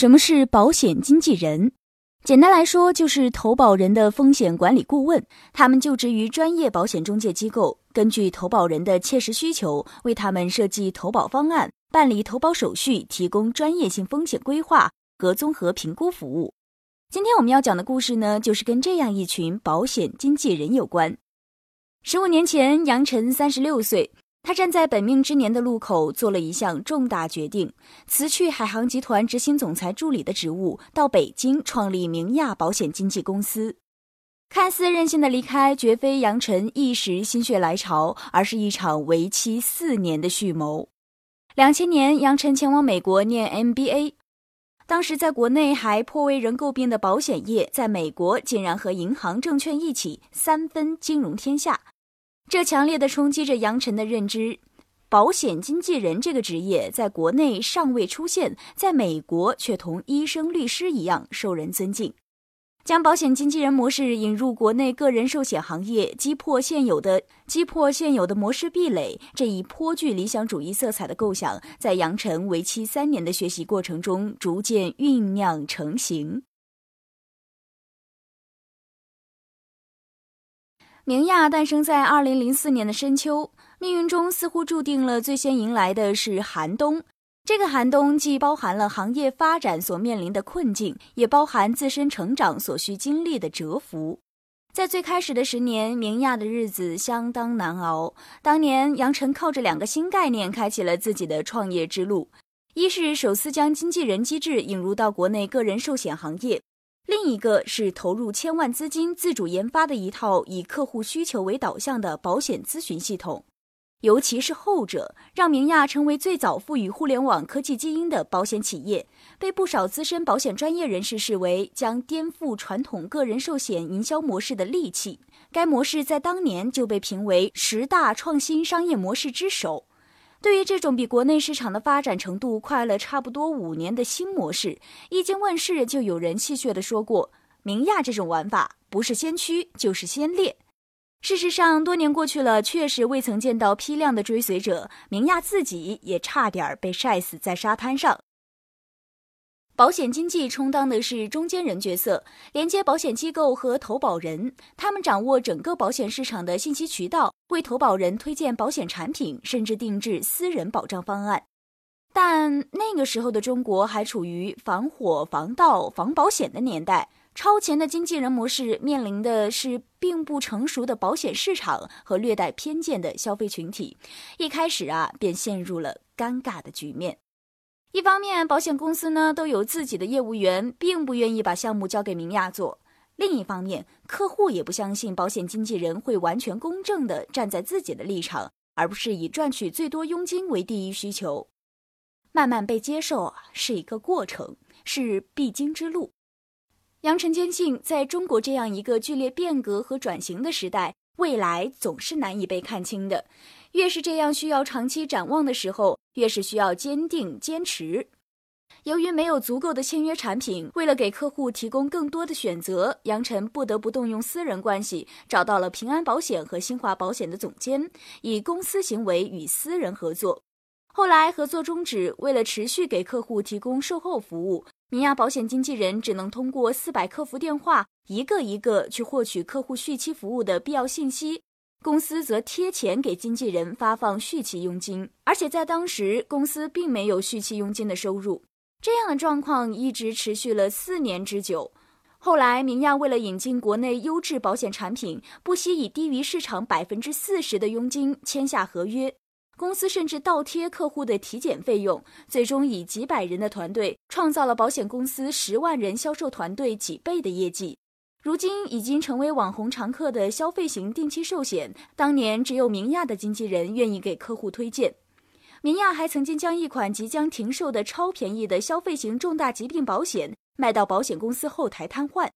什么是保险经纪人？简单来说，就是投保人的风险管理顾问。他们就职于专业保险中介机构，根据投保人的切实需求，为他们设计投保方案、办理投保手续，提供专业性风险规划和综合评估服务。今天我们要讲的故事呢，就是跟这样一群保险经纪人有关。十五年前，杨晨三十六岁。他站在本命之年的路口，做了一项重大决定：辞去海航集团执行总裁助理的职务，到北京创立明亚保险经纪公司。看似任性的离开，绝非杨晨一时心血来潮，而是一场为期四年的蓄谋。两千年，杨晨前往美国念 MBA，当时在国内还颇为人诟病的保险业，在美国竟然和银行、证券一起三分金融天下。这强烈的冲击着杨晨的认知，保险经纪人这个职业在国内尚未出现，在美国却同医生、律师一样受人尊敬。将保险经纪人模式引入国内个人寿险行业，击破现有的击破现有的模式壁垒，这一颇具理想主义色彩的构想，在杨晨为期三年的学习过程中逐渐酝酿成型。明亚诞生在二零零四年的深秋，命运中似乎注定了最先迎来的是寒冬。这个寒冬既包含了行业发展所面临的困境，也包含自身成长所需经历的蛰伏。在最开始的十年，明亚的日子相当难熬。当年，杨晨靠着两个新概念开启了自己的创业之路：一是首次将经纪人机制引入到国内个人寿险行业。另一个是投入千万资金自主研发的一套以客户需求为导向的保险咨询系统，尤其是后者，让明亚成为最早赋予互联网科技基因的保险企业，被不少资深保险专业人士视为将颠覆传统个人寿险营销模式的利器。该模式在当年就被评为十大创新商业模式之首。对于这种比国内市场的发展程度快了差不多五年的新模式，一经问世，就有人戏谑地说过：“明亚这种玩法不是先驱就是先烈。”事实上，多年过去了，确实未曾见到批量的追随者，明亚自己也差点被晒死在沙滩上。保险经纪充当的是中间人角色，连接保险机构和投保人。他们掌握整个保险市场的信息渠道，为投保人推荐保险产品，甚至定制私人保障方案。但那个时候的中国还处于防火、防盗、防保险的年代，超前的经纪人模式面临的是并不成熟的保险市场和略带偏见的消费群体，一开始啊便陷入了尴尬的局面。一方面，保险公司呢都有自己的业务员，并不愿意把项目交给明亚做；另一方面，客户也不相信保险经纪人会完全公正地站在自己的立场，而不是以赚取最多佣金为第一需求。慢慢被接受啊是一个过程，是必经之路。杨晨坚信，在中国这样一个剧烈变革和转型的时代，未来总是难以被看清的。越是这样需要长期展望的时候，越是需要坚定坚持。由于没有足够的签约产品，为了给客户提供更多的选择，杨晨不得不动用私人关系，找到了平安保险和新华保险的总监，以公司行为与私人合作。后来合作终止，为了持续给客户提供售后服务，明亚保险经纪人只能通过四百客服电话，一个一个去获取客户续期服务的必要信息。公司则贴钱给经纪人发放续期佣金，而且在当时，公司并没有续期佣金的收入。这样的状况一直持续了四年之久。后来，明亚为了引进国内优质保险产品，不惜以低于市场百分之四十的佣金签下合约。公司甚至倒贴客户的体检费用，最终以几百人的团队创造了保险公司十万人销售团队几倍的业绩。如今已经成为网红常客的消费型定期寿险，当年只有明亚的经纪人愿意给客户推荐。明亚还曾经将一款即将停售的超便宜的消费型重大疾病保险卖到保险公司后台瘫痪。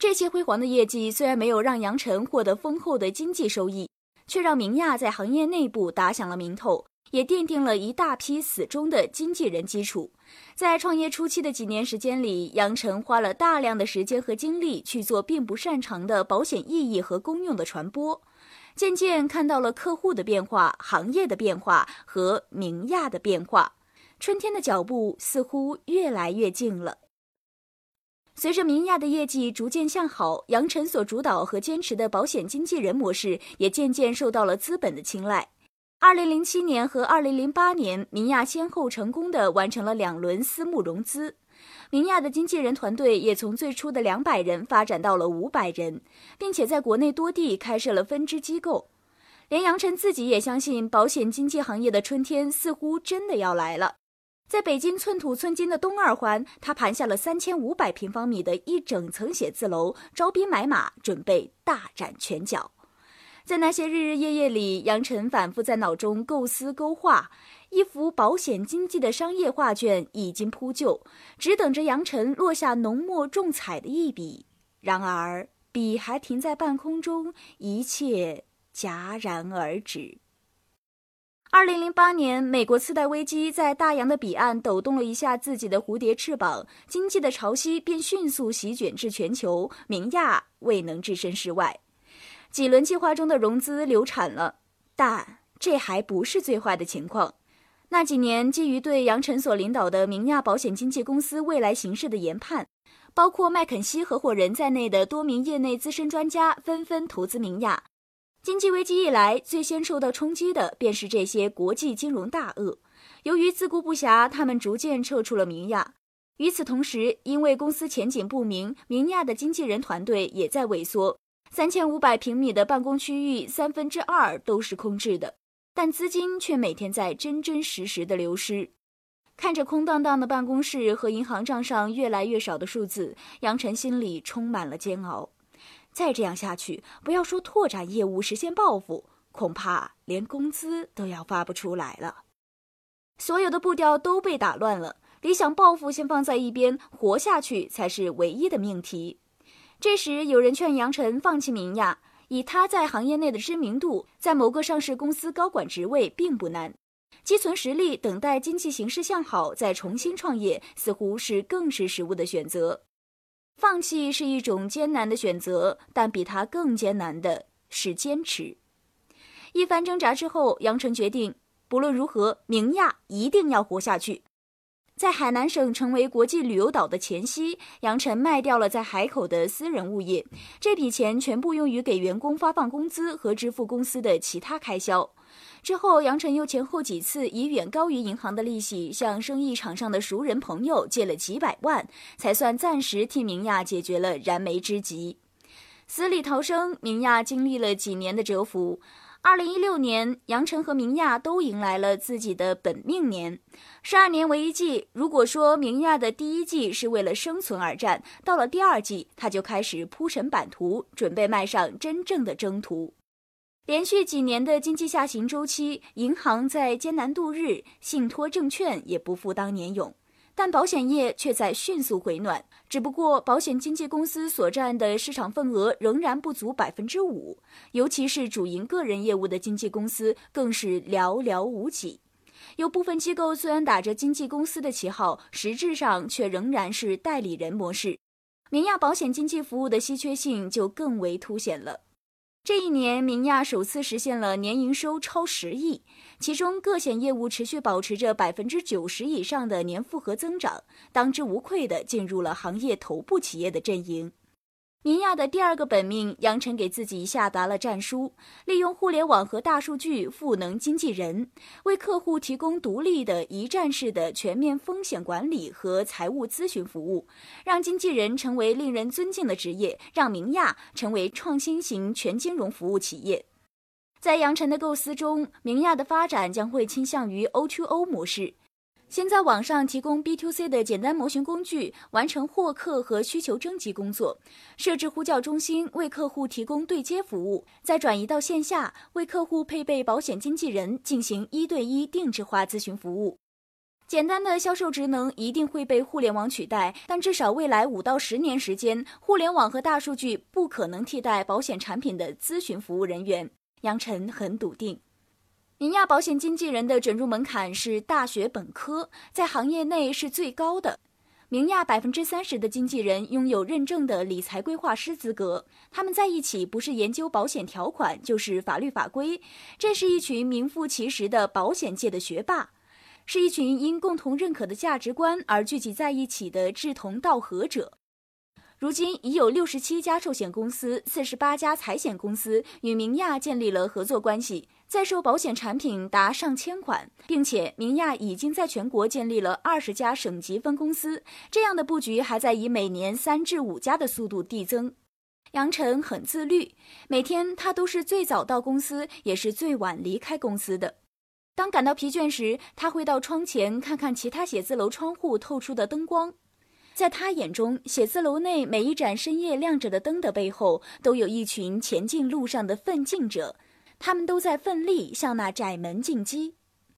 这些辉煌的业绩虽然没有让杨晨获得丰厚的经济收益，却让明亚在行业内部打响了名头。也奠定了一大批死忠的经纪人基础。在创业初期的几年时间里，杨晨花了大量的时间和精力去做并不擅长的保险意义和功用的传播，渐渐看到了客户的变化、行业的变化和明亚的变化。春天的脚步似乎越来越近了。随着明亚的业绩逐渐向好，杨晨所主导和坚持的保险经纪人模式也渐渐受到了资本的青睐。二零零七年和二零零八年，明亚先后成功的完成了两轮私募融资。明亚的经纪人团队也从最初的两百人发展到了五百人，并且在国内多地开设了分支机构。连杨晨自己也相信，保险经纪行业的春天似乎真的要来了。在北京寸土寸金的东二环，他盘下了三千五百平方米的一整层写字楼，招兵买马，准备大展拳脚。在那些日日夜夜里，杨晨反复在脑中构思勾画。一幅保险经纪的商业画卷已经铺就，只等着杨晨落下浓墨重彩的一笔。然而，笔还停在半空中，一切戛然而止。二零零八年，美国次贷危机在大洋的彼岸抖动了一下自己的蝴蝶翅膀，经济的潮汐便迅速席卷至全球，明亚未能置身事外。几轮计划中的融资流产了，但这还不是最坏的情况。那几年，基于对杨晨所领导的明亚保险经纪公司未来形势的研判，包括麦肯锡合伙人在内的多名业内资深专家纷纷投资明亚。经济危机一来，最先受到冲击的便是这些国际金融大鳄。由于自顾不暇，他们逐渐撤出了明亚。与此同时，因为公司前景不明，明亚的经纪人团队也在萎缩。三千五百平米的办公区域，三分之二都是空置的。但资金却每天在真真实实的流失，看着空荡荡的办公室和银行账上越来越少的数字，杨晨心里充满了煎熬。再这样下去，不要说拓展业务、实现暴富，恐怕连工资都要发不出来了。所有的步调都被打乱了，理想抱负先放在一边，活下去才是唯一的命题。这时，有人劝杨晨放弃明亚。以他在行业内的知名度，在某个上市公司高管职位并不难，积存实力，等待经济形势向好再重新创业，似乎是更是实务的选择。放弃是一种艰难的选择，但比它更艰难的是坚持。一番挣扎之后，杨晨决定，不论如何，明亚一定要活下去。在海南省成为国际旅游岛的前夕，杨晨卖掉了在海口的私人物业，这笔钱全部用于给员工发放工资和支付公司的其他开销。之后，杨晨又前后几次以远高于银行的利息向生意场上的熟人朋友借了几百万，才算暂时替明亚解决了燃眉之急。死里逃生，明亚经历了几年的蛰伏。二零一六年，杨晨和明亚都迎来了自己的本命年。十二年为一季，如果说明亚的第一季是为了生存而战，到了第二季，他就开始铺陈版图，准备迈上真正的征途。连续几年的经济下行周期，银行在艰难度日，信托证券也不复当年勇。但保险业却在迅速回暖，只不过保险经纪公司所占的市场份额仍然不足百分之五，尤其是主营个人业务的经纪公司更是寥寥无几。有部分机构虽然打着经纪公司的旗号，实质上却仍然是代理人模式。明亚保险经纪服务的稀缺性就更为凸显了。这一年，明亚首次实现了年营收超十亿，其中个险业务持续保持着百分之九十以上的年复合增长，当之无愧地进入了行业头部企业的阵营。明亚的第二个本命，杨晨给自己下达了战书：利用互联网和大数据赋能经纪人，为客户提供独立的一站式的全面风险管理和财务咨询服务，让经纪人成为令人尊敬的职业，让明亚成为创新型全金融服务企业。在杨晨的构思中，明亚的发展将会倾向于 O2O 模式。先在网上提供 B to C 的简单模型工具，完成获客和需求征集工作；设置呼叫中心，为客户提供对接服务；再转移到线下，为客户配备保险经纪人，进行一对一定制化咨询服务。简单的销售职能一定会被互联网取代，但至少未来五到十年时间，互联网和大数据不可能替代保险产品的咨询服务人员。杨晨很笃定。明亚保险经纪人的准入门槛是大学本科，在行业内是最高的。明亚百分之三十的经纪人拥有认证的理财规划师资格，他们在一起不是研究保险条款，就是法律法规。这是一群名副其实的保险界的学霸。是一群因共同认可的价值观而聚集在一起的志同道合者。如今已有六十七家寿险公司、四十八家财险公司与明亚建立了合作关系，在售保险产品达上千款，并且明亚已经在全国建立了二十家省级分公司。这样的布局还在以每年三至五家的速度递增。杨晨很自律，每天他都是最早到公司，也是最晚离开公司的。当感到疲倦时，他会到窗前看看其他写字楼窗户透出的灯光。在他眼中，写字楼内每一盏深夜亮着的灯的背后，都有一群前进路上的奋进者，他们都在奋力向那窄门进击。